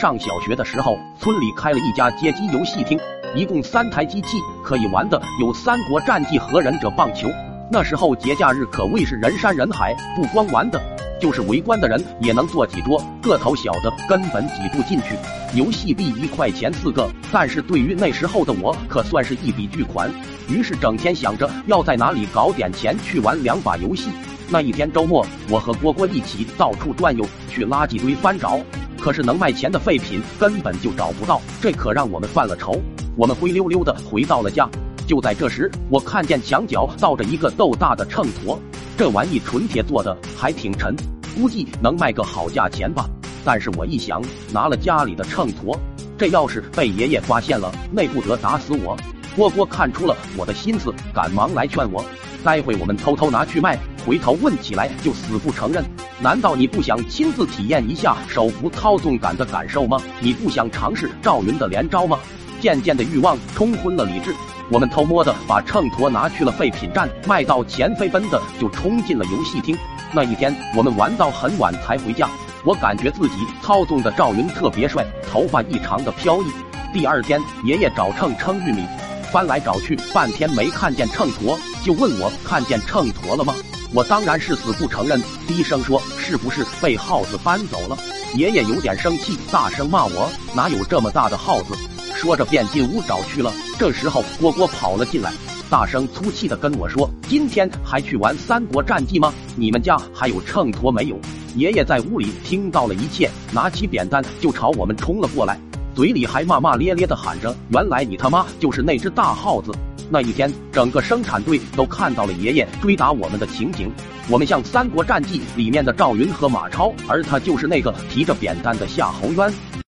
上小学的时候，村里开了一家街机游戏厅，一共三台机器，可以玩的有《三国战记》和《忍者棒球》。那时候节假日可谓是人山人海，不光玩的，就是围观的人也能坐几桌，个头小的根本挤不进去。游戏币一块钱四个，但是对于那时候的我，可算是一笔巨款。于是整天想着要在哪里搞点钱去玩两把游戏。那一天周末，我和蝈蝈一起到处转悠，去垃圾堆翻找，可是能卖钱的废品根本就找不到，这可让我们犯了愁。我们灰溜溜的回到了家。就在这时，我看见墙角倒着一个豆大的秤砣，这玩意纯铁做的，还挺沉，估计能卖个好价钱吧。但是我一想，拿了家里的秤砣，这要是被爷爷发现了，那不得打死我。蝈蝈看出了我的心思，赶忙来劝我，待会我们偷偷拿去卖，回头问起来就死不承认。难道你不想亲自体验一下手扶操纵杆的感受吗？你不想尝试赵云的连招吗？渐渐的欲望冲昏了理智。我们偷摸的把秤砣拿去了废品站，卖到钱飞奔的就冲进了游戏厅。那一天我们玩到很晚才回家，我感觉自己操纵的赵云特别帅，头发异常的飘逸。第二天爷爷找秤称玉米，翻来找去半天没看见秤砣，就问我看见秤砣了吗？我当然是死不承认，低声说是不是被耗子搬走了？爷爷有点生气，大声骂我哪有这么大的耗子。说着便进屋找去了。这时候蝈蝈跑了进来，大声粗气的跟我说：“今天还去玩《三国战记》吗？你们家还有秤砣没有？”爷爷在屋里听到了一切，拿起扁担就朝我们冲了过来，嘴里还骂骂咧咧的喊着：“原来你他妈就是那只大耗子！”那一天，整个生产队都看到了爷爷追打我们的情景。我们像《三国战记》里面的赵云和马超，而他就是那个提着扁担的夏侯渊。